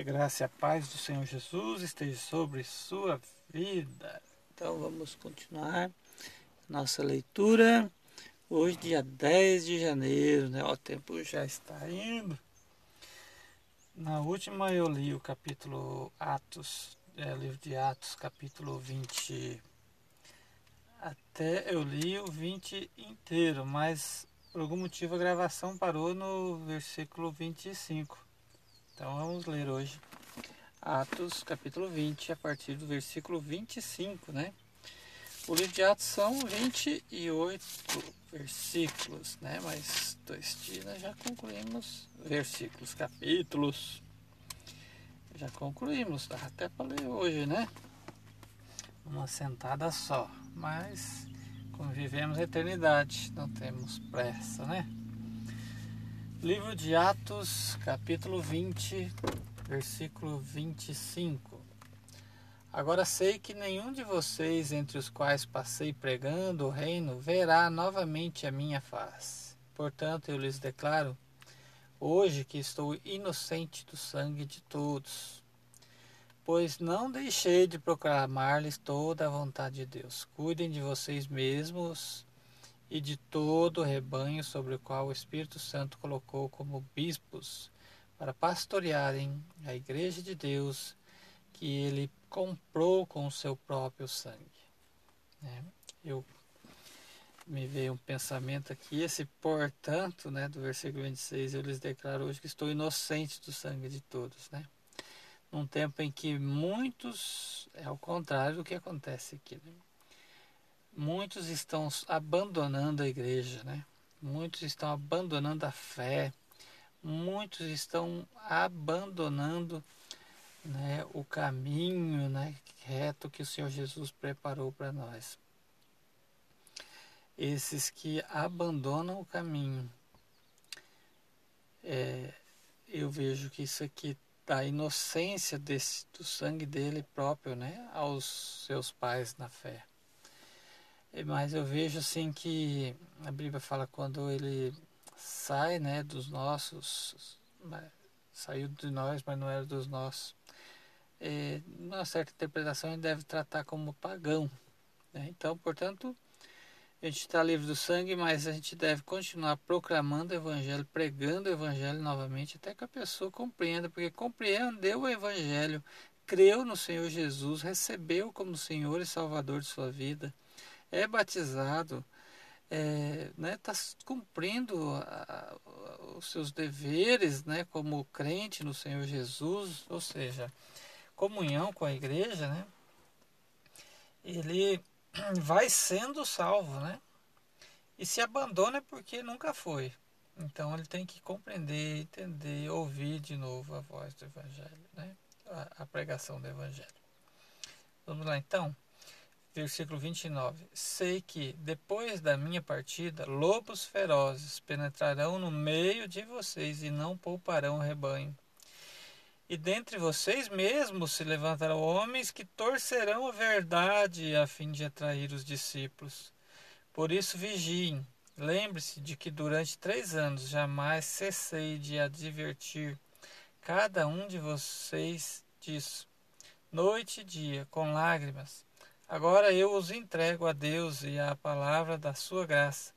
Que a graça e a paz do Senhor Jesus esteja sobre sua vida. Então vamos continuar nossa leitura. Hoje, dia 10 de janeiro, né? O tempo já está indo. Na última eu li o capítulo Atos, é, livro de Atos, capítulo 20. Até eu li o 20 inteiro, mas por algum motivo a gravação parou no versículo 25. Então vamos ler hoje Atos capítulo 20, a partir do versículo 25, né? O livro de Atos são 28 versículos, né? Mas dois dias já concluímos versículos, capítulos. Já concluímos, dá até para ler hoje, né? Uma sentada só, mas como vivemos a eternidade, não temos pressa, né? Livro de Atos, capítulo 20, versículo 25. Agora sei que nenhum de vocês, entre os quais passei pregando o reino, verá novamente a minha face. Portanto, eu lhes declaro hoje que estou inocente do sangue de todos. Pois não deixei de proclamar-lhes toda a vontade de Deus. Cuidem de vocês mesmos e de todo o rebanho sobre o qual o Espírito Santo colocou como bispos para pastorearem a igreja de Deus que ele comprou com o seu próprio sangue. Né? Eu me veio um pensamento aqui, esse portanto, né, do versículo 26, eu lhes declaro hoje que estou inocente do sangue de todos, né? Num tempo em que muitos, é ao contrário do que acontece aqui, né? Muitos estão abandonando a igreja, né? Muitos estão abandonando a fé, muitos estão abandonando né, o caminho né, reto que o Senhor Jesus preparou para nós. Esses que abandonam o caminho, é, eu vejo que isso aqui da inocência desse, do sangue dele próprio, né, aos seus pais na fé. Mas eu vejo assim que a Bíblia fala quando ele sai, né, dos nossos, saiu de nós, mas não era dos nossos. É, uma certa interpretação ele deve tratar como pagão. Né? Então, portanto, a gente está livre do sangue, mas a gente deve continuar proclamando o Evangelho, pregando o Evangelho novamente, até que a pessoa compreenda, porque compreendeu o Evangelho, creu no Senhor Jesus, recebeu como Senhor e Salvador de sua vida é batizado, está é, né, tá cumprindo a, os seus deveres né, como crente no Senhor Jesus, ou seja, comunhão com a igreja, né, ele vai sendo salvo, né? E se abandona porque nunca foi. Então ele tem que compreender, entender, ouvir de novo a voz do Evangelho, né? a, a pregação do Evangelho. Vamos lá então versículo 29. Sei que, depois da minha partida, lobos ferozes penetrarão no meio de vocês e não pouparão o rebanho. E dentre vocês mesmos se levantarão homens que torcerão a verdade a fim de atrair os discípulos. Por isso vigiem. Lembre-se de que durante três anos jamais cessei de advertir cada um de vocês disso, noite e dia, com lágrimas Agora eu os entrego a Deus e à palavra da sua graça,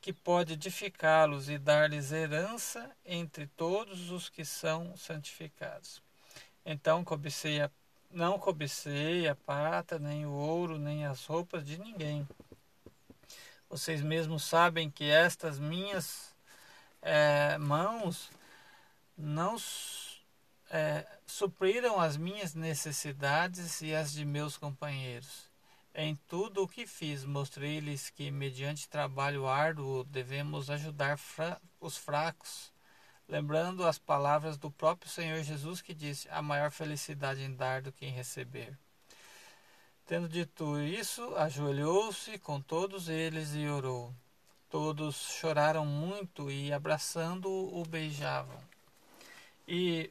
que pode edificá-los e dar-lhes herança entre todos os que são santificados. Então cobicei a, não cobicei a prata, nem o ouro, nem as roupas de ninguém. Vocês mesmos sabem que estas minhas é, mãos não é, supriram as minhas necessidades e as de meus companheiros. Em tudo o que fiz, mostrei-lhes que, mediante trabalho árduo, devemos ajudar fra os fracos, lembrando as palavras do próprio Senhor Jesus que disse: a maior felicidade em dar do que em receber. Tendo dito isso, ajoelhou-se com todos eles e orou. Todos choraram muito e, abraçando-o, o beijavam. E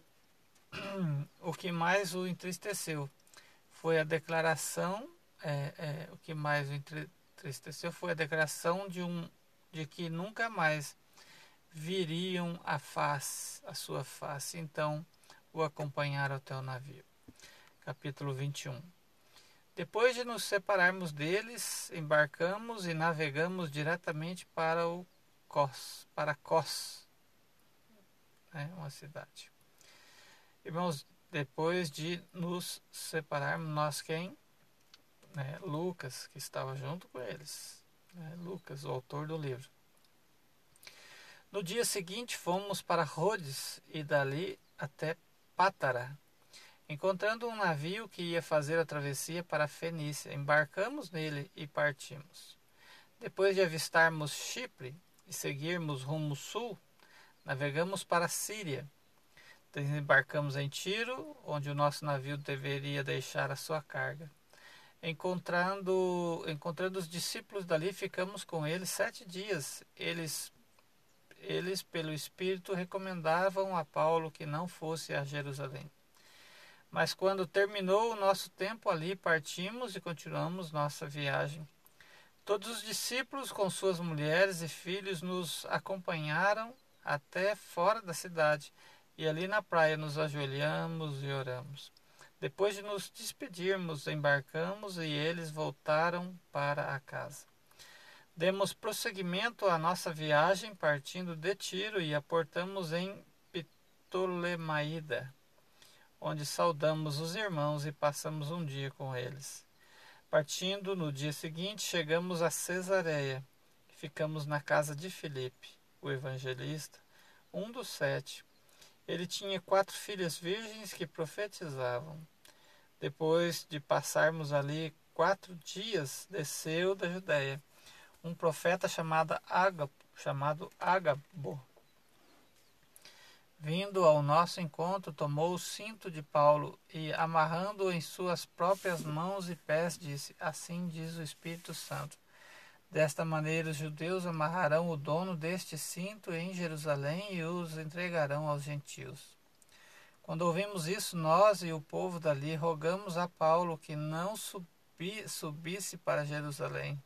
o que mais o entristeceu foi a declaração, é, é, o que mais o entristeceu foi a declaração de, um, de que nunca mais viriam a face, a sua face. Então o acompanharam até o navio. Capítulo 21 Depois de nos separarmos deles, embarcamos e navegamos diretamente para o Cos, para Cos, né, uma cidade. Irmãos, depois de nos separarmos, nós quem? Né, Lucas, que estava junto com eles. Né, Lucas, o autor do livro. No dia seguinte fomos para Rhodes e dali até Pátara. Encontrando um navio que ia fazer a travessia para Fenícia, embarcamos nele e partimos. Depois de avistarmos Chipre e seguirmos rumo sul, navegamos para a Síria. Desembarcamos em Tiro, onde o nosso navio deveria deixar a sua carga. Encontrando, encontrando os discípulos dali, ficamos com eles sete dias. Eles eles, pelo Espírito, recomendavam a Paulo que não fosse a Jerusalém. Mas quando terminou o nosso tempo ali, partimos e continuamos nossa viagem. Todos os discípulos, com suas mulheres e filhos, nos acompanharam até fora da cidade, e ali na praia nos ajoelhamos e oramos. Depois de nos despedirmos, embarcamos e eles voltaram para a casa. Demos prosseguimento à nossa viagem partindo de Tiro e aportamos em Ptolemaída, onde saudamos os irmãos e passamos um dia com eles. Partindo no dia seguinte, chegamos a Cesareia. Ficamos na casa de Filipe, o evangelista, um dos sete. Ele tinha quatro filhas virgens que profetizavam. Depois de passarmos ali quatro dias, desceu da Judéia um profeta chamado Agabo, chamado Agabo. Vindo ao nosso encontro, tomou o cinto de Paulo e, amarrando-o em suas próprias mãos e pés, disse: Assim diz o Espírito Santo. Desta maneira, os judeus amarrarão o dono deste cinto em Jerusalém e os entregarão aos gentios. Quando ouvimos isso, nós e o povo dali rogamos a Paulo que não subi, subisse para Jerusalém.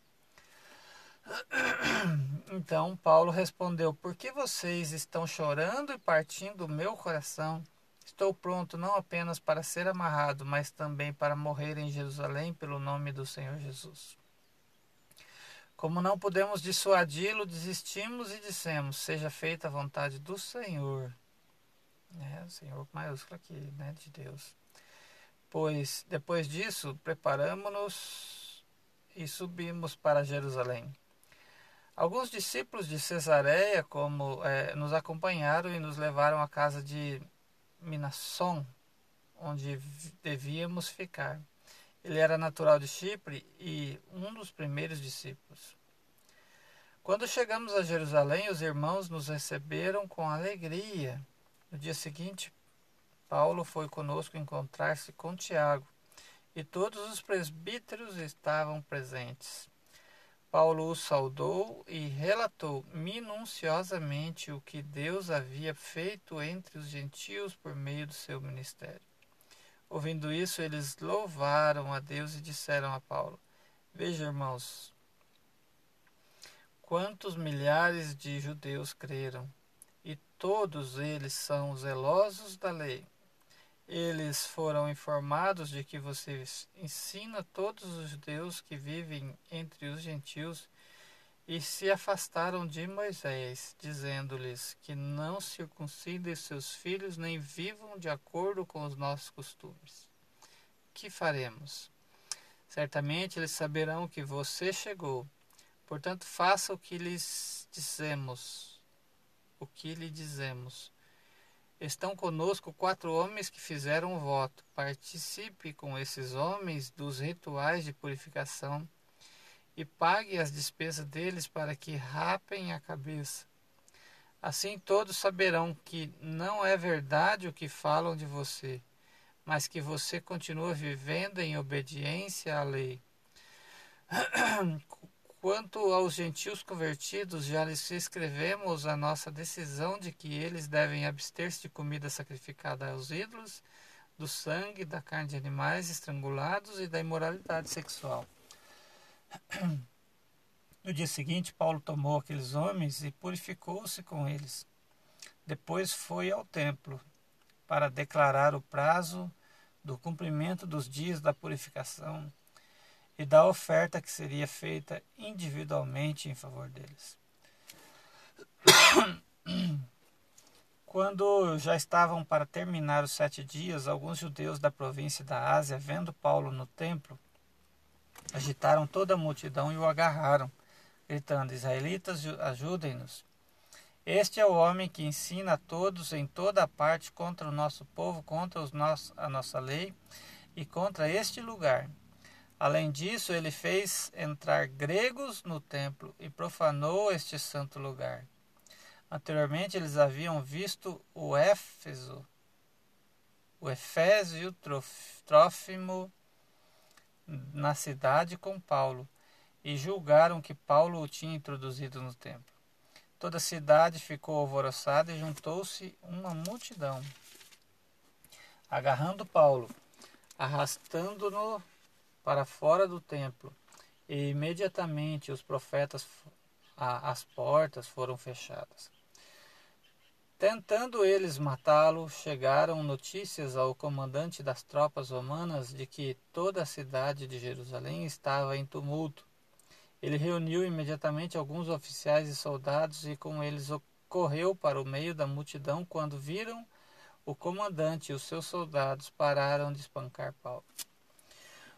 Então Paulo respondeu: Por que vocês estão chorando e partindo o meu coração? Estou pronto não apenas para ser amarrado, mas também para morrer em Jerusalém pelo nome do Senhor Jesus. Como não podemos dissuadi-lo, desistimos e dissemos: Seja feita a vontade do Senhor. É, Senhor maiúsculo aqui, né, de Deus. Pois depois disso, preparamos-nos e subimos para Jerusalém. Alguns discípulos de Cesareia como é, nos acompanharam e nos levaram à casa de Minasson, onde devíamos ficar. Ele era natural de Chipre e um dos primeiros discípulos. Quando chegamos a Jerusalém, os irmãos nos receberam com alegria. No dia seguinte, Paulo foi conosco encontrar-se com Tiago, e todos os presbíteros estavam presentes. Paulo o saudou e relatou minuciosamente o que Deus havia feito entre os gentios por meio do seu ministério. Ouvindo isso, eles louvaram a Deus e disseram a Paulo: Veja, irmãos, quantos milhares de judeus creram, e todos eles são zelosos da lei. Eles foram informados de que você ensina todos os judeus que vivem entre os gentios e se afastaram de Moisés, dizendo-lhes que não circuncidem seus filhos nem vivam de acordo com os nossos costumes. Que faremos? Certamente eles saberão que você chegou. Portanto, faça o que lhes dizemos. O que lhe dizemos Estão conosco quatro homens que fizeram um voto. Participe com esses homens dos rituais de purificação e pague as despesas deles para que rapem a cabeça. Assim todos saberão que não é verdade o que falam de você, mas que você continua vivendo em obediência à lei. Quanto aos gentios convertidos, já lhes escrevemos a nossa decisão de que eles devem abster-se de comida sacrificada aos ídolos, do sangue, da carne de animais estrangulados e da imoralidade sexual. No dia seguinte, Paulo tomou aqueles homens e purificou-se com eles. Depois foi ao templo. para declarar o prazo do cumprimento dos dias da purificação e da oferta que seria feita individualmente em favor deles. Quando já estavam para terminar os sete dias, alguns judeus da província da Ásia, vendo Paulo no templo, agitaram toda a multidão e o agarraram, gritando: Israelitas, ajudem-nos. Este é o homem que ensina a todos em toda a parte contra o nosso povo, contra os nosso, a nossa lei e contra este lugar. Além disso, ele fez entrar gregos no templo e profanou este santo lugar. Anteriormente eles haviam visto o Éfeso, o Efésio Trófimo na cidade com Paulo e julgaram que Paulo o tinha introduzido no templo. Toda a cidade ficou alvoroçada e juntou-se uma multidão. Agarrando Paulo, arrastando-no para fora do templo, e imediatamente os profetas, as portas foram fechadas. Tentando eles matá-lo, chegaram notícias ao comandante das tropas romanas de que toda a cidade de Jerusalém estava em tumulto. Ele reuniu imediatamente alguns oficiais e soldados e com eles correu para o meio da multidão quando viram o comandante e os seus soldados pararam de espancar Paulo.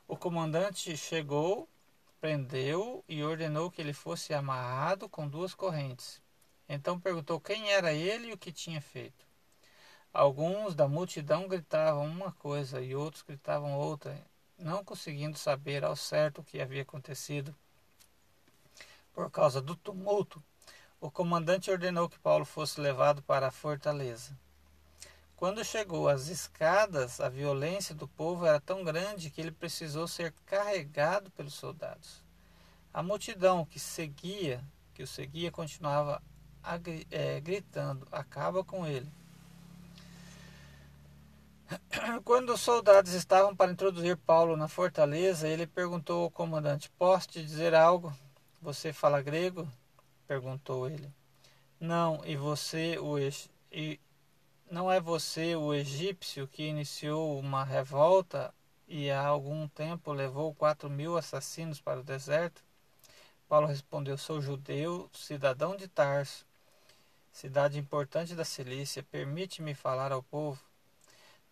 O comandante chegou, prendeu e ordenou que ele fosse amarrado com duas correntes. Então perguntou quem era ele e o que tinha feito. Alguns da multidão gritavam uma coisa e outros gritavam outra, não conseguindo saber ao certo o que havia acontecido. Por causa do tumulto, o comandante ordenou que Paulo fosse levado para a fortaleza. Quando chegou às escadas, a violência do povo era tão grande que ele precisou ser carregado pelos soldados. A multidão que seguia, que o seguia, continuava é, gritando: Acaba com ele. Quando os soldados estavam para introduzir Paulo na fortaleza, ele perguntou ao comandante: Posso te dizer algo? Você fala grego? perguntou ele. Não, e você o e não é você o egípcio que iniciou uma revolta e há algum tempo levou quatro mil assassinos para o deserto? Paulo respondeu: Sou judeu, cidadão de Tarso cidade importante da Cilícia, permite-me falar ao povo?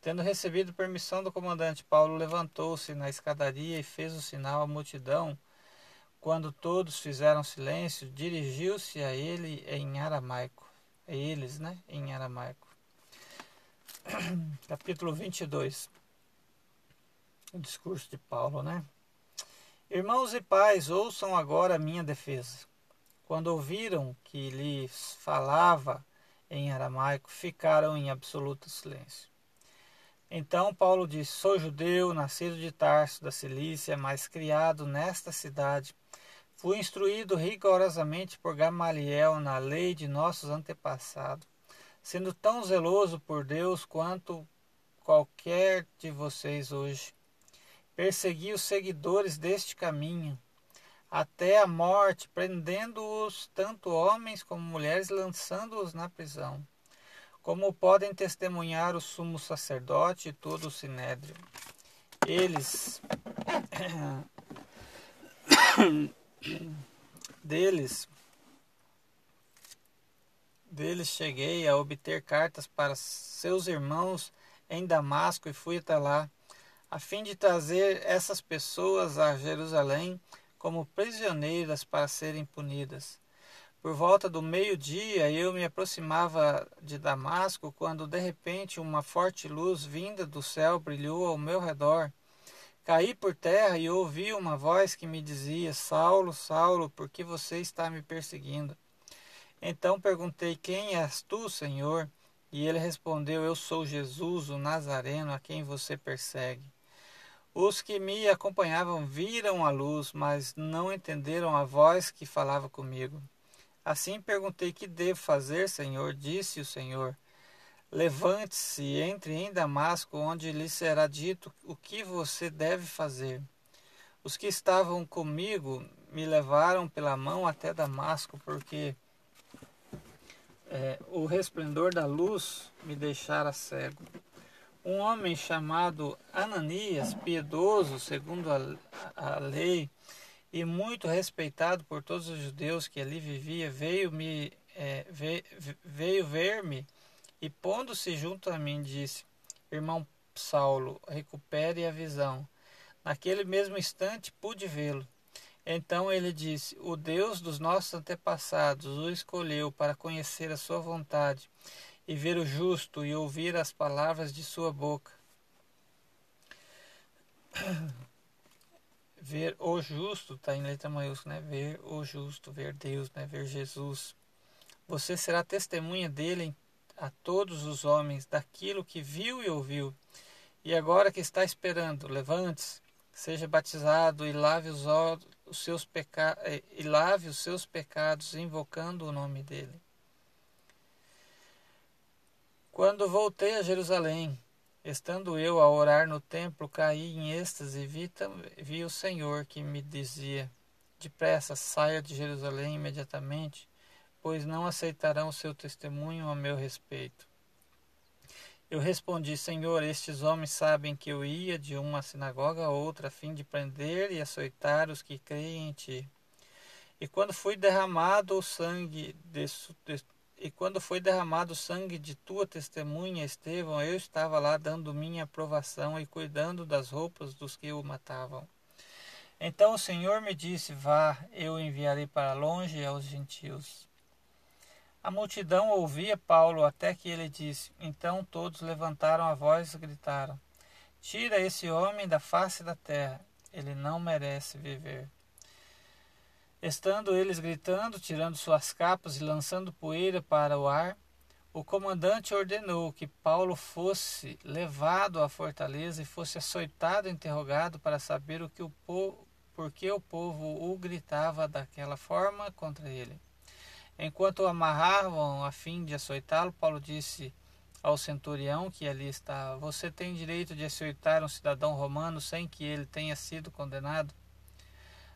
Tendo recebido permissão do comandante, Paulo levantou-se na escadaria e fez o sinal à multidão. Quando todos fizeram silêncio, dirigiu-se a ele em aramaico. A eles, né? Em aramaico. Capítulo 22. O discurso de Paulo, né? Irmãos e pais, ouçam agora a minha defesa. Quando ouviram que lhes falava em aramaico, ficaram em absoluto silêncio. Então Paulo disse: Sou judeu, nascido de Tarso, da Cilícia, mas criado nesta cidade. Fui instruído rigorosamente por Gamaliel na lei de nossos antepassados, sendo tão zeloso por Deus quanto qualquer de vocês hoje. Persegui os seguidores deste caminho até a morte, prendendo-os tanto homens como mulheres, lançando-os na prisão. Como podem testemunhar o sumo sacerdote e todo o sinédrio. Eles deles deles cheguei a obter cartas para seus irmãos em Damasco e fui até lá, a fim de trazer essas pessoas a Jerusalém como prisioneiras para serem punidas. Por volta do meio-dia eu me aproximava de Damasco quando de repente uma forte luz vinda do céu brilhou ao meu redor. Caí por terra e ouvi uma voz que me dizia: Saulo, Saulo, por que você está me perseguindo? Então perguntei: Quem és tu, Senhor? E ele respondeu: Eu sou Jesus, o Nazareno, a quem você persegue. Os que me acompanhavam viram a luz, mas não entenderam a voz que falava comigo. Assim perguntei: Que devo fazer, Senhor? Disse o Senhor: Levante-se e entre em Damasco, onde lhe será dito o que você deve fazer. Os que estavam comigo me levaram pela mão até Damasco, porque é, o resplendor da luz me deixara cego. Um homem chamado Ananias, piedoso segundo a, a lei e muito respeitado por todos os judeus que ali vivia, veio me é, veio, ver-me e pondo-se junto a mim disse: Irmão Saulo, recupere a visão. Naquele mesmo instante pude vê-lo. Então ele disse: O Deus dos nossos antepassados o escolheu para conhecer a sua vontade e ver o justo e ouvir as palavras de sua boca. ver o justo, está em letra maiúscula, né? Ver o justo, ver Deus, né? Ver Jesus. Você será testemunha dele a todos os homens daquilo que viu e ouviu. E agora que está esperando, levante-se, seja batizado e lave os, os seus pecados e lave os seus pecados invocando o nome dele. Quando voltei a Jerusalém, estando eu a orar no templo, caí em êxtase e vi, vi o Senhor que me dizia: Depressa, saia de Jerusalém imediatamente, pois não aceitarão o seu testemunho a meu respeito. Eu respondi: Senhor, estes homens sabem que eu ia de uma sinagoga a outra a fim de prender e açoitar os que creem em ti. E quando foi derramado o sangue de, de, e quando foi derramado o sangue de tua testemunha, Estevão, eu estava lá dando minha aprovação e cuidando das roupas dos que o matavam. Então o Senhor me disse: Vá, eu enviarei para longe aos gentios. A multidão ouvia Paulo até que ele disse. Então todos levantaram a voz e gritaram: Tira esse homem da face da terra, ele não merece viver. Estando eles gritando, tirando suas capas e lançando poeira para o ar, o comandante ordenou que Paulo fosse levado à fortaleza e fosse açoitado e interrogado para saber o que o povo, por que o povo o gritava daquela forma contra ele. Enquanto o amarravam a fim de açoitá-lo, Paulo disse ao centurião que ali estava: Você tem direito de açoitar um cidadão romano sem que ele tenha sido condenado?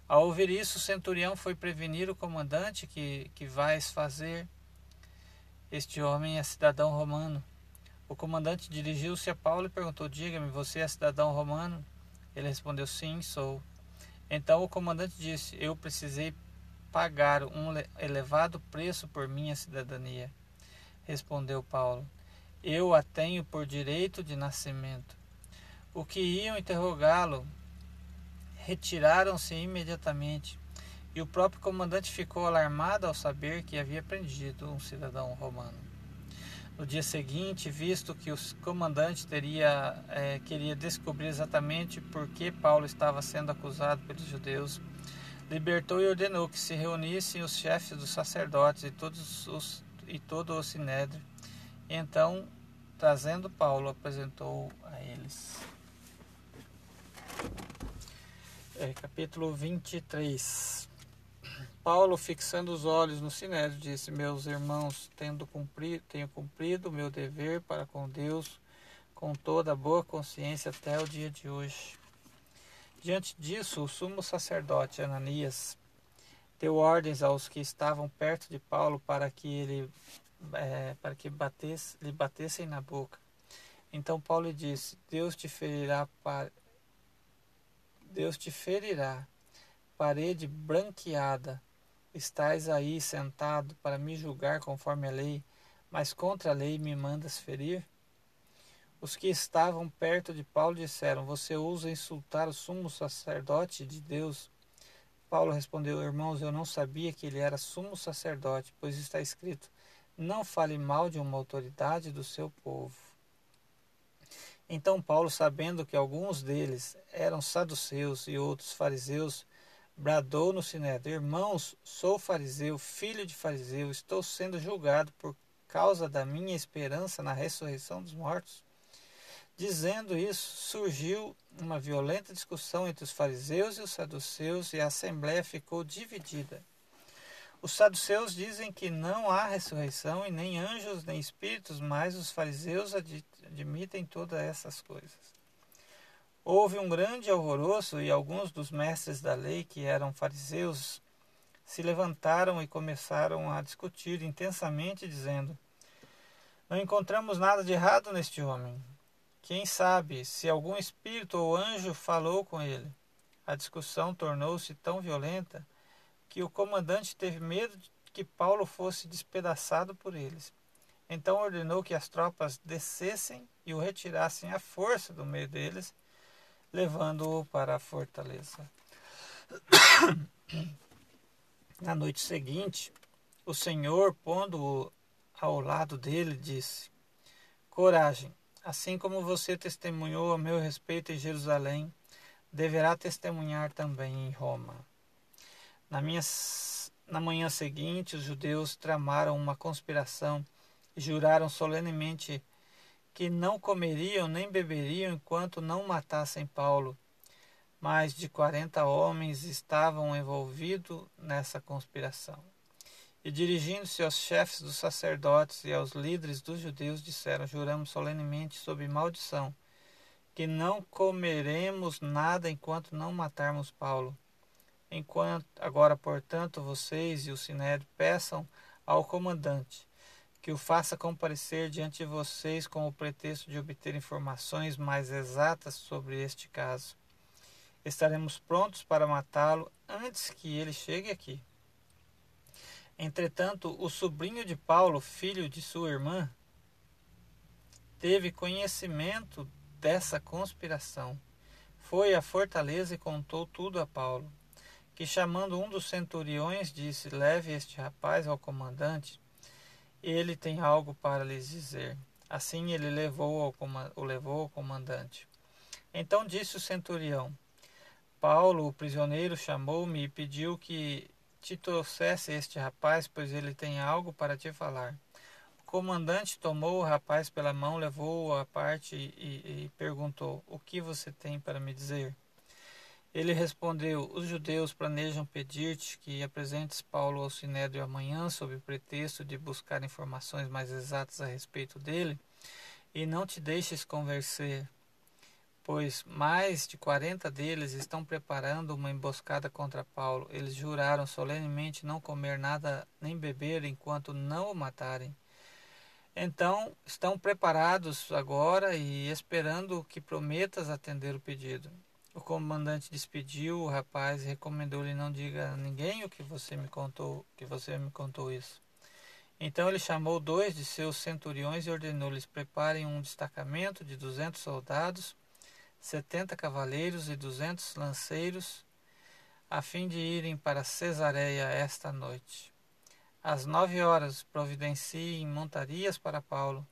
Ao ouvir isso, o centurião foi prevenir o comandante que, que vais fazer. Este homem é cidadão romano. O comandante dirigiu-se a Paulo e perguntou: Diga-me, você é cidadão romano? Ele respondeu: Sim, sou. Então o comandante disse: Eu precisei pagar um elevado preço por minha cidadania. Respondeu Paulo: Eu a tenho por direito de nascimento. O que iam interrogá-lo retiraram-se imediatamente, e o próprio comandante ficou alarmado ao saber que havia prendido um cidadão romano. No dia seguinte, visto que o comandante teria, é, queria descobrir exatamente por que Paulo estava sendo acusado pelos judeus, libertou e ordenou que se reunissem os chefes dos sacerdotes e, todos os, e todo o sinédrio. Então, trazendo Paulo, apresentou a eles é, capítulo 23. Paulo, fixando os olhos no sinédrio, disse: Meus irmãos, tendo cumprido, tenho cumprido o meu dever para com Deus com toda a boa consciência até o dia de hoje. Diante disso, o sumo sacerdote Ananias deu ordens aos que estavam perto de Paulo para que ele é, para que batesse, lhe batessem na boca. Então Paulo disse: Deus te ferirá para Deus te ferirá. Parede branqueada, estás aí sentado para me julgar conforme a lei, mas contra a lei me mandas ferir? Os que estavam perto de Paulo disseram: Você ousa insultar o sumo sacerdote de Deus? Paulo respondeu: Irmãos, eu não sabia que ele era sumo sacerdote, pois está escrito: Não fale mal de uma autoridade do seu povo. Então Paulo, sabendo que alguns deles eram saduceus e outros fariseus, bradou no sinédrio: Irmãos, sou fariseu, filho de fariseu, estou sendo julgado por causa da minha esperança na ressurreição dos mortos. Dizendo isso, surgiu uma violenta discussão entre os fariseus e os saduceus e a assembleia ficou dividida. Os saduceus dizem que não há ressurreição e nem anjos nem espíritos, mas os fariseus admitem todas essas coisas. Houve um grande alvoroço e alguns dos mestres da lei, que eram fariseus, se levantaram e começaram a discutir intensamente, dizendo: Não encontramos nada de errado neste homem. Quem sabe se algum espírito ou anjo falou com ele? A discussão tornou-se tão violenta que o comandante teve medo de que Paulo fosse despedaçado por eles. Então ordenou que as tropas descessem e o retirassem à força do meio deles, levando-o para a fortaleza. Na noite seguinte, o Senhor, pondo-o ao lado dele, disse: Coragem, assim como você testemunhou a meu respeito em Jerusalém, deverá testemunhar também em Roma. Na, minha, na manhã seguinte, os judeus tramaram uma conspiração e juraram solenemente que não comeriam nem beberiam enquanto não matassem Paulo. Mais de quarenta homens estavam envolvidos nessa conspiração. E dirigindo-se aos chefes dos sacerdotes e aos líderes dos judeus, disseram: Juramos solenemente sob maldição que não comeremos nada enquanto não matarmos Paulo. Enquanto agora, portanto, vocês e o sinédrio peçam ao comandante que o faça comparecer diante de vocês com o pretexto de obter informações mais exatas sobre este caso. Estaremos prontos para matá-lo antes que ele chegue aqui. Entretanto, o sobrinho de Paulo, filho de sua irmã, teve conhecimento dessa conspiração. Foi à fortaleza e contou tudo a Paulo, que chamando um dos centuriões disse: Leve este rapaz ao comandante, ele tem algo para lhes dizer. Assim ele levou o levou ao comandante. Então disse o centurião: Paulo, o prisioneiro, chamou-me e pediu que te trouxesse este rapaz, pois ele tem algo para te falar. O comandante tomou o rapaz pela mão, levou-o à parte e, e perguntou: O que você tem para me dizer? Ele respondeu: Os judeus planejam pedir-te que apresentes Paulo ao sinédrio amanhã, sob o pretexto de buscar informações mais exatas a respeito dele, e não te deixes convencer pois mais de quarenta deles estão preparando uma emboscada contra Paulo. Eles juraram solenemente não comer nada nem beber enquanto não o matarem. Então estão preparados agora e esperando que prometas atender o pedido. O comandante despediu o rapaz e recomendou-lhe não diga a ninguém o que você me contou, que você me contou isso. Então ele chamou dois de seus centuriões e ordenou-lhes preparem um destacamento de duzentos soldados setenta cavaleiros e duzentos lanceiros, a fim de irem para Cesareia esta noite. Às nove horas providenciem montarias para Paulo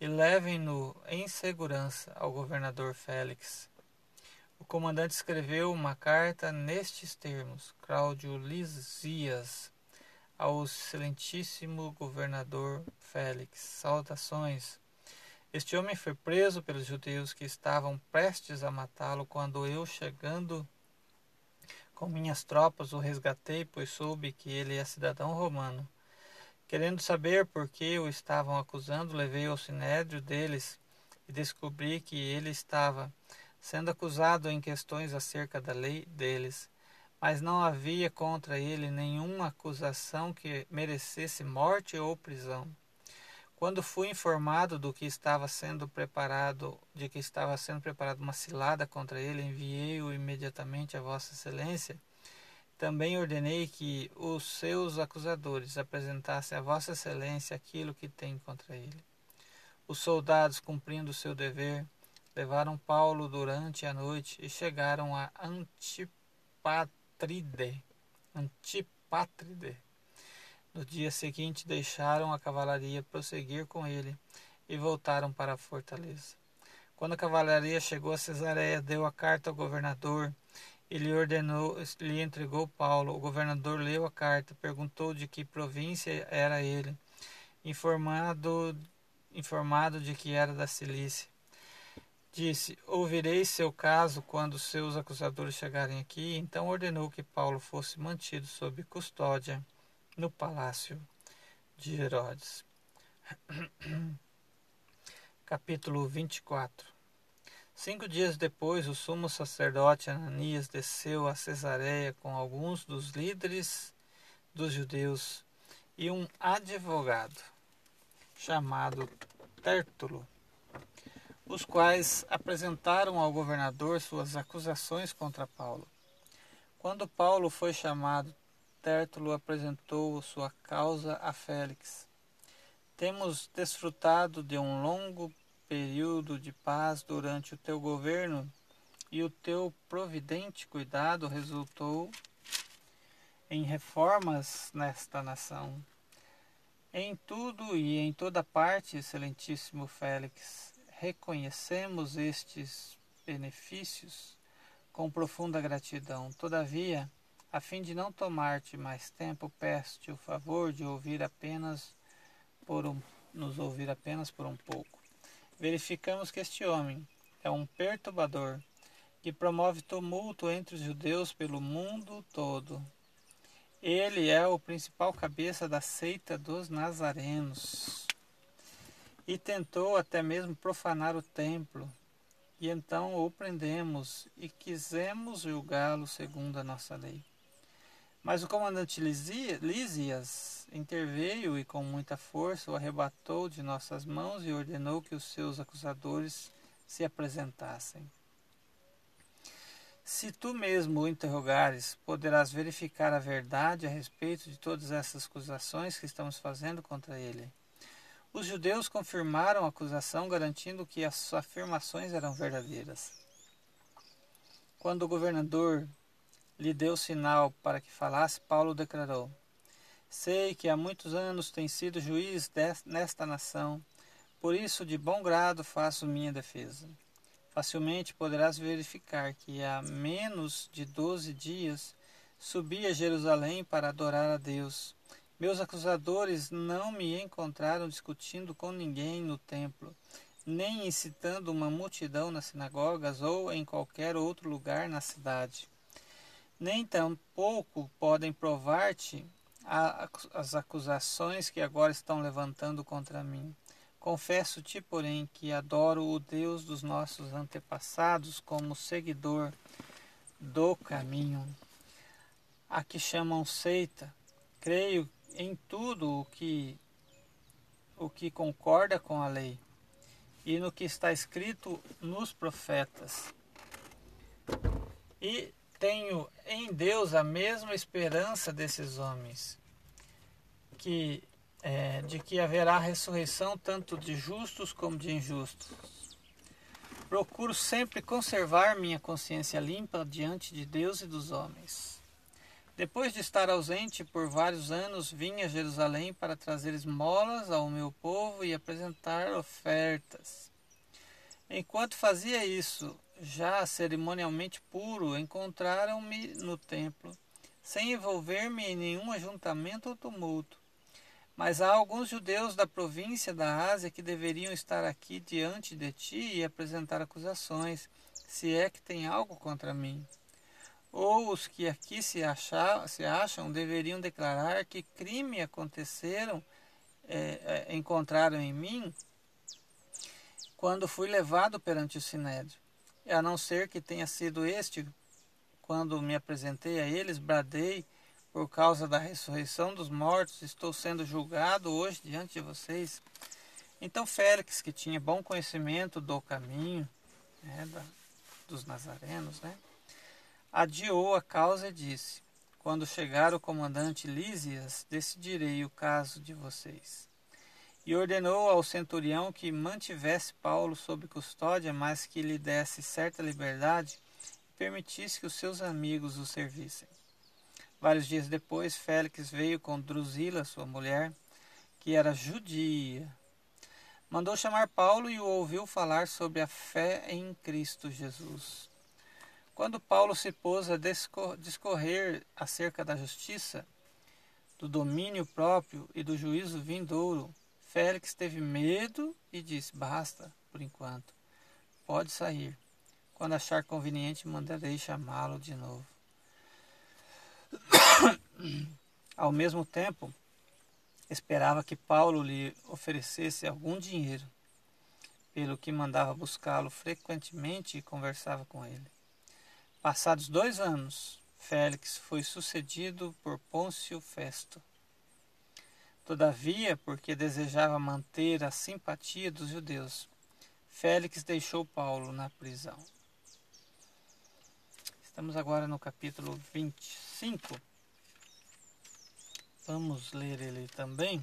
e levem-no em segurança ao governador Félix. O comandante escreveu uma carta nestes termos: Cláudio Lisias, ao excelentíssimo governador Félix. Saudações. Este homem foi preso pelos judeus que estavam prestes a matá-lo quando eu, chegando com minhas tropas, o resgatei, pois soube que ele é cidadão romano. Querendo saber por que o estavam acusando, levei ao sinédrio deles e descobri que ele estava sendo acusado em questões acerca da lei deles, mas não havia contra ele nenhuma acusação que merecesse morte ou prisão. Quando fui informado do que estava sendo preparado, de que estava sendo preparada uma cilada contra ele, enviei-o imediatamente a Vossa Excelência. Também ordenei que os seus acusadores apresentassem a Vossa Excelência aquilo que tem contra ele. Os soldados, cumprindo seu dever, levaram Paulo durante a noite e chegaram a Antipatride. Antipatride no dia seguinte, deixaram a cavalaria prosseguir com ele e voltaram para a fortaleza. Quando a cavalaria chegou a Cesareia, deu a carta ao governador e lhe ordenou, lhe entregou Paulo. O governador leu a carta, perguntou de que província era ele, informado, informado de que era da Cilícia. Disse: Ouvirei seu caso quando seus acusadores chegarem aqui. Então ordenou que Paulo fosse mantido sob custódia no palácio de Herodes. Capítulo 24 Cinco dias depois, o sumo sacerdote Ananias desceu a Cesareia com alguns dos líderes dos judeus e um advogado chamado Tértulo. Os quais apresentaram ao governador suas acusações contra Paulo. Quando Paulo foi chamado, Tértulo apresentou sua causa a Félix. Temos desfrutado de um longo período de paz durante o teu governo e o teu providente cuidado resultou em reformas nesta nação. Em tudo e em toda parte, excelentíssimo Félix, reconhecemos estes benefícios com profunda gratidão. Todavia, a fim de não tomar-te mais tempo, peço-te o favor de ouvir apenas por um, nos ouvir apenas por um pouco. Verificamos que este homem é um perturbador que promove tumulto entre os judeus pelo mundo todo. Ele é o principal cabeça da seita dos nazarenos e tentou até mesmo profanar o templo. E então o prendemos e quisemos julgá-lo segundo a nossa lei. Mas o comandante Lísias interveio e com muita força o arrebatou de nossas mãos e ordenou que os seus acusadores se apresentassem. Se tu mesmo o interrogares, poderás verificar a verdade a respeito de todas essas acusações que estamos fazendo contra ele. Os judeus confirmaram a acusação, garantindo que as afirmações eram verdadeiras. Quando o governador lhe deu sinal para que falasse, Paulo declarou: Sei que há muitos anos tem sido juiz nesta nação, por isso de bom grado faço minha defesa. Facilmente poderás verificar que há menos de doze dias subi a Jerusalém para adorar a Deus. Meus acusadores não me encontraram discutindo com ninguém no templo, nem incitando uma multidão nas sinagogas ou em qualquer outro lugar na cidade nem tampouco podem provar-te as acusações que agora estão levantando contra mim. Confesso-te, porém, que adoro o Deus dos nossos antepassados como seguidor do caminho, a que chamam seita. Creio em tudo o que o que concorda com a lei e no que está escrito nos profetas. E tenho em Deus a mesma esperança desses homens, que é, de que haverá ressurreição tanto de justos como de injustos. Procuro sempre conservar minha consciência limpa diante de Deus e dos homens. Depois de estar ausente por vários anos, vim a Jerusalém para trazer esmolas ao meu povo e apresentar ofertas. Enquanto fazia isso, já cerimonialmente puro, encontraram-me no templo, sem envolver-me em nenhum ajuntamento ou tumulto. Mas há alguns judeus da província da Ásia que deveriam estar aqui diante de ti e apresentar acusações, se é que tem algo contra mim. Ou os que aqui se, achar, se acham deveriam declarar que crime aconteceram, é, é, encontraram em mim, quando fui levado perante o Sinédrio a não ser que tenha sido este, quando me apresentei a eles, bradei por causa da ressurreição dos mortos, estou sendo julgado hoje diante de vocês. Então Félix, que tinha bom conhecimento do caminho né, da, dos nazarenos, né, adiou a causa e disse: Quando chegar o comandante Lísias, decidirei o caso de vocês e ordenou ao centurião que mantivesse Paulo sob custódia, mas que lhe desse certa liberdade e permitisse que os seus amigos o servissem. Vários dias depois, Félix veio com Drusila, sua mulher, que era judia. Mandou chamar Paulo e o ouviu falar sobre a fé em Cristo Jesus. Quando Paulo se pôs a discorrer acerca da justiça, do domínio próprio e do juízo vindouro, Félix teve medo e disse: Basta, por enquanto. Pode sair. Quando achar conveniente, mandarei chamá-lo de novo. Ao mesmo tempo, esperava que Paulo lhe oferecesse algum dinheiro, pelo que mandava buscá-lo frequentemente e conversava com ele. Passados dois anos, Félix foi sucedido por Pôncio Festo. Todavia, porque desejava manter a simpatia dos judeus, Félix deixou Paulo na prisão. Estamos agora no capítulo 25. Vamos ler ele também.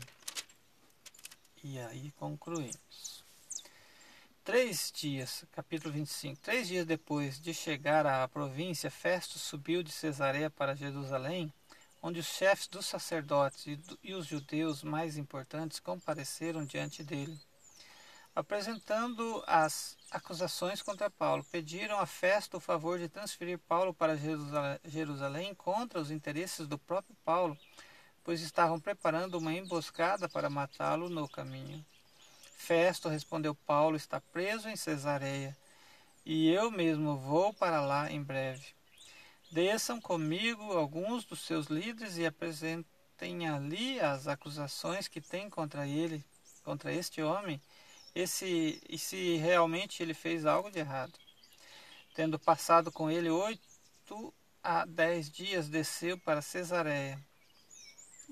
E aí concluímos. Três dias, capítulo 25. Três dias depois de chegar à província, Festo subiu de Cesareia para Jerusalém, onde os chefes dos sacerdotes e os judeus mais importantes compareceram diante dele. Apresentando as acusações contra Paulo, pediram a Festo o favor de transferir Paulo para Jerusalém contra os interesses do próprio Paulo pois estavam preparando uma emboscada para matá-lo no caminho. Festo respondeu: Paulo está preso em Cesareia, e eu mesmo vou para lá em breve. Desçam comigo alguns dos seus líderes e apresentem ali as acusações que têm contra ele, contra este homem, esse, e se realmente ele fez algo de errado. Tendo passado com ele oito a dez dias, desceu para Cesareia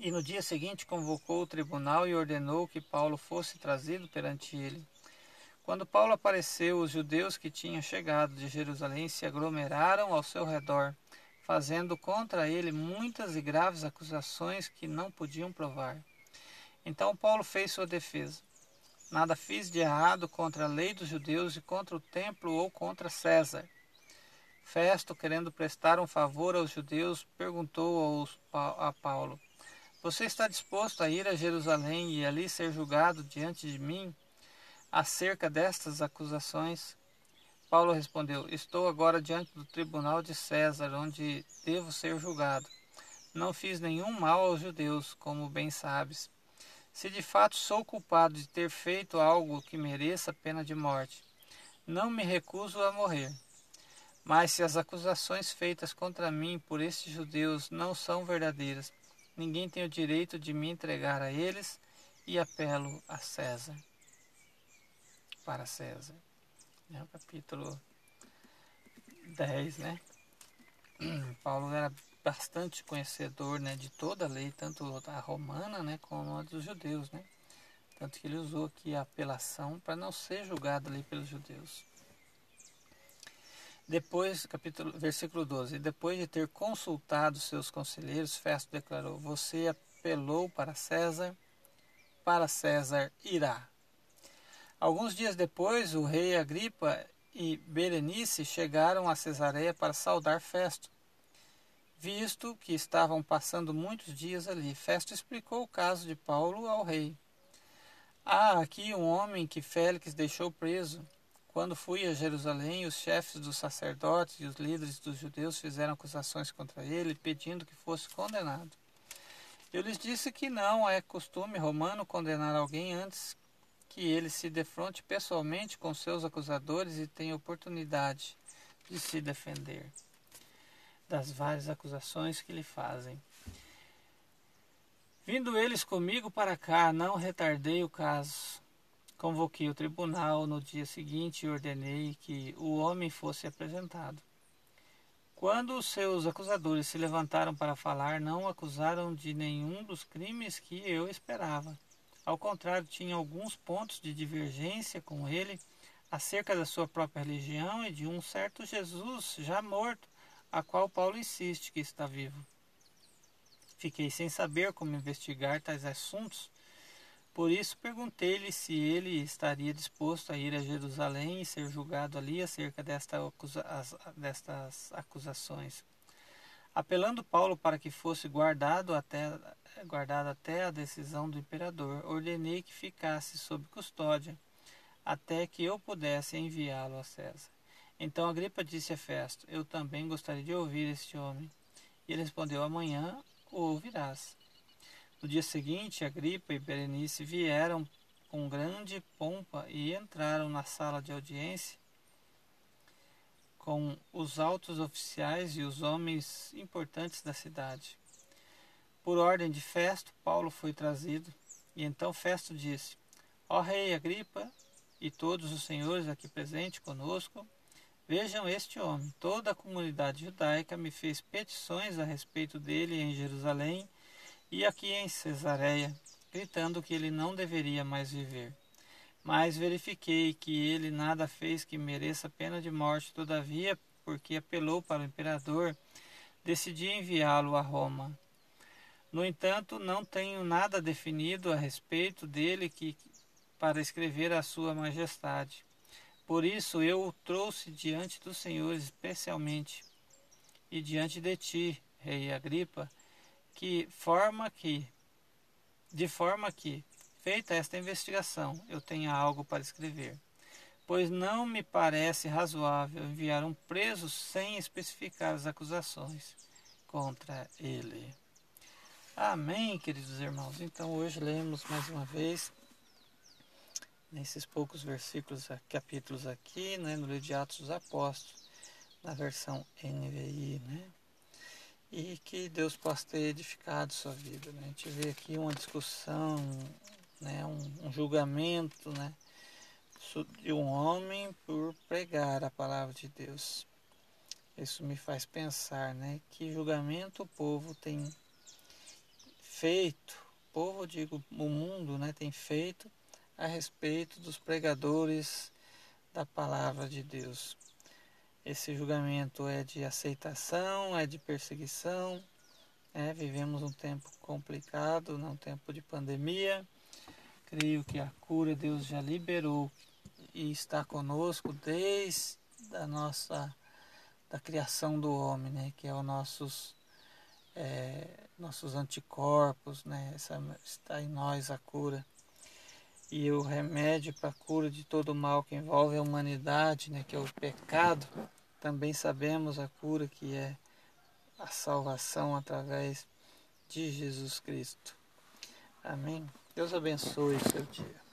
e no dia seguinte convocou o tribunal e ordenou que Paulo fosse trazido perante ele. Quando Paulo apareceu, os judeus que tinham chegado de Jerusalém se aglomeraram ao seu redor, fazendo contra ele muitas e graves acusações que não podiam provar. Então Paulo fez sua defesa. Nada fiz de errado contra a lei dos judeus e contra o templo ou contra César. Festo, querendo prestar um favor aos judeus, perguntou a Paulo: você está disposto a ir a Jerusalém e ali ser julgado diante de mim acerca destas acusações? Paulo respondeu: Estou agora diante do tribunal de César, onde devo ser julgado. Não fiz nenhum mal aos judeus, como bem sabes. Se de fato sou culpado de ter feito algo que mereça pena de morte, não me recuso a morrer. Mas se as acusações feitas contra mim por estes judeus não são verdadeiras, Ninguém tem o direito de me entregar a eles e apelo a César. Para César. É o capítulo 10, né? Paulo era bastante conhecedor né, de toda a lei, tanto a romana né, como a dos judeus. Né? Tanto que ele usou aqui a apelação para não ser julgado ali pelos judeus. Depois, capítulo, versículo 12. Depois de ter consultado seus conselheiros, Festo declarou: Você apelou para César, para César irá. Alguns dias depois, o rei Agripa e Berenice chegaram a Cesareia para saudar Festo. Visto que estavam passando muitos dias ali, Festo explicou o caso de Paulo ao rei. Há aqui um homem que Félix deixou preso quando fui a Jerusalém, os chefes dos sacerdotes e os líderes dos judeus fizeram acusações contra ele, pedindo que fosse condenado. Eu lhes disse que não é costume romano condenar alguém antes que ele se defronte pessoalmente com seus acusadores e tenha oportunidade de se defender das várias acusações que lhe fazem. Vindo eles comigo para cá, não retardei o caso Convoquei o tribunal no dia seguinte e ordenei que o homem fosse apresentado. Quando os seus acusadores se levantaram para falar, não acusaram de nenhum dos crimes que eu esperava. Ao contrário, tinha alguns pontos de divergência com ele acerca da sua própria religião e de um certo Jesus já morto, a qual Paulo insiste que está vivo. Fiquei sem saber como investigar tais assuntos por isso perguntei-lhe se ele estaria disposto a ir a Jerusalém e ser julgado ali acerca desta acusa as, destas acusações. Apelando Paulo para que fosse guardado até, guardado até a decisão do imperador, ordenei que ficasse sob custódia, até que eu pudesse enviá-lo a César. Então Agripa disse a Festo: Eu também gostaria de ouvir este homem. E ele respondeu: Amanhã o ouvirás. No dia seguinte, Agripa e Berenice vieram com grande pompa e entraram na sala de audiência com os altos oficiais e os homens importantes da cidade. Por ordem de Festo, Paulo foi trazido, e então Festo disse: Ó rei Agripa e todos os senhores aqui presentes conosco, vejam este homem. Toda a comunidade judaica me fez petições a respeito dele em Jerusalém e aqui em Cesareia, gritando que ele não deveria mais viver. Mas verifiquei que ele nada fez que mereça pena de morte, todavia, porque apelou para o imperador, decidi enviá-lo a Roma. No entanto, não tenho nada definido a respeito dele que para escrever a sua majestade. Por isso eu o trouxe diante dos senhores especialmente e diante de ti, rei Agripa, que forma que de forma que feita esta investigação, eu tenha algo para escrever. Pois não me parece razoável enviar um preso sem especificar as acusações contra ele. Amém, queridos irmãos. Então hoje lemos mais uma vez nesses poucos versículos, capítulos aqui, né, no livro de Atos dos Apóstolos, na versão NVI, né? Que Deus possa ter edificado sua vida. Né? A gente vê aqui uma discussão, né, um, um julgamento, né, de um homem por pregar a palavra de Deus. Isso me faz pensar, né, que julgamento o povo tem feito, o povo, digo, o mundo, né, tem feito a respeito dos pregadores da palavra de Deus. Esse julgamento é de aceitação, é de perseguição. É, vivemos um tempo complicado, um tempo de pandemia. Creio que a cura Deus já liberou e está conosco desde a nossa da criação do homem, né, que é os nossos é, nossos anticorpos, né, essa, está em nós a cura. E o remédio para a cura de todo o mal que envolve a humanidade, né, que é o pecado, também sabemos a cura que é a salvação através de Jesus Cristo. Amém. Deus abençoe o seu dia.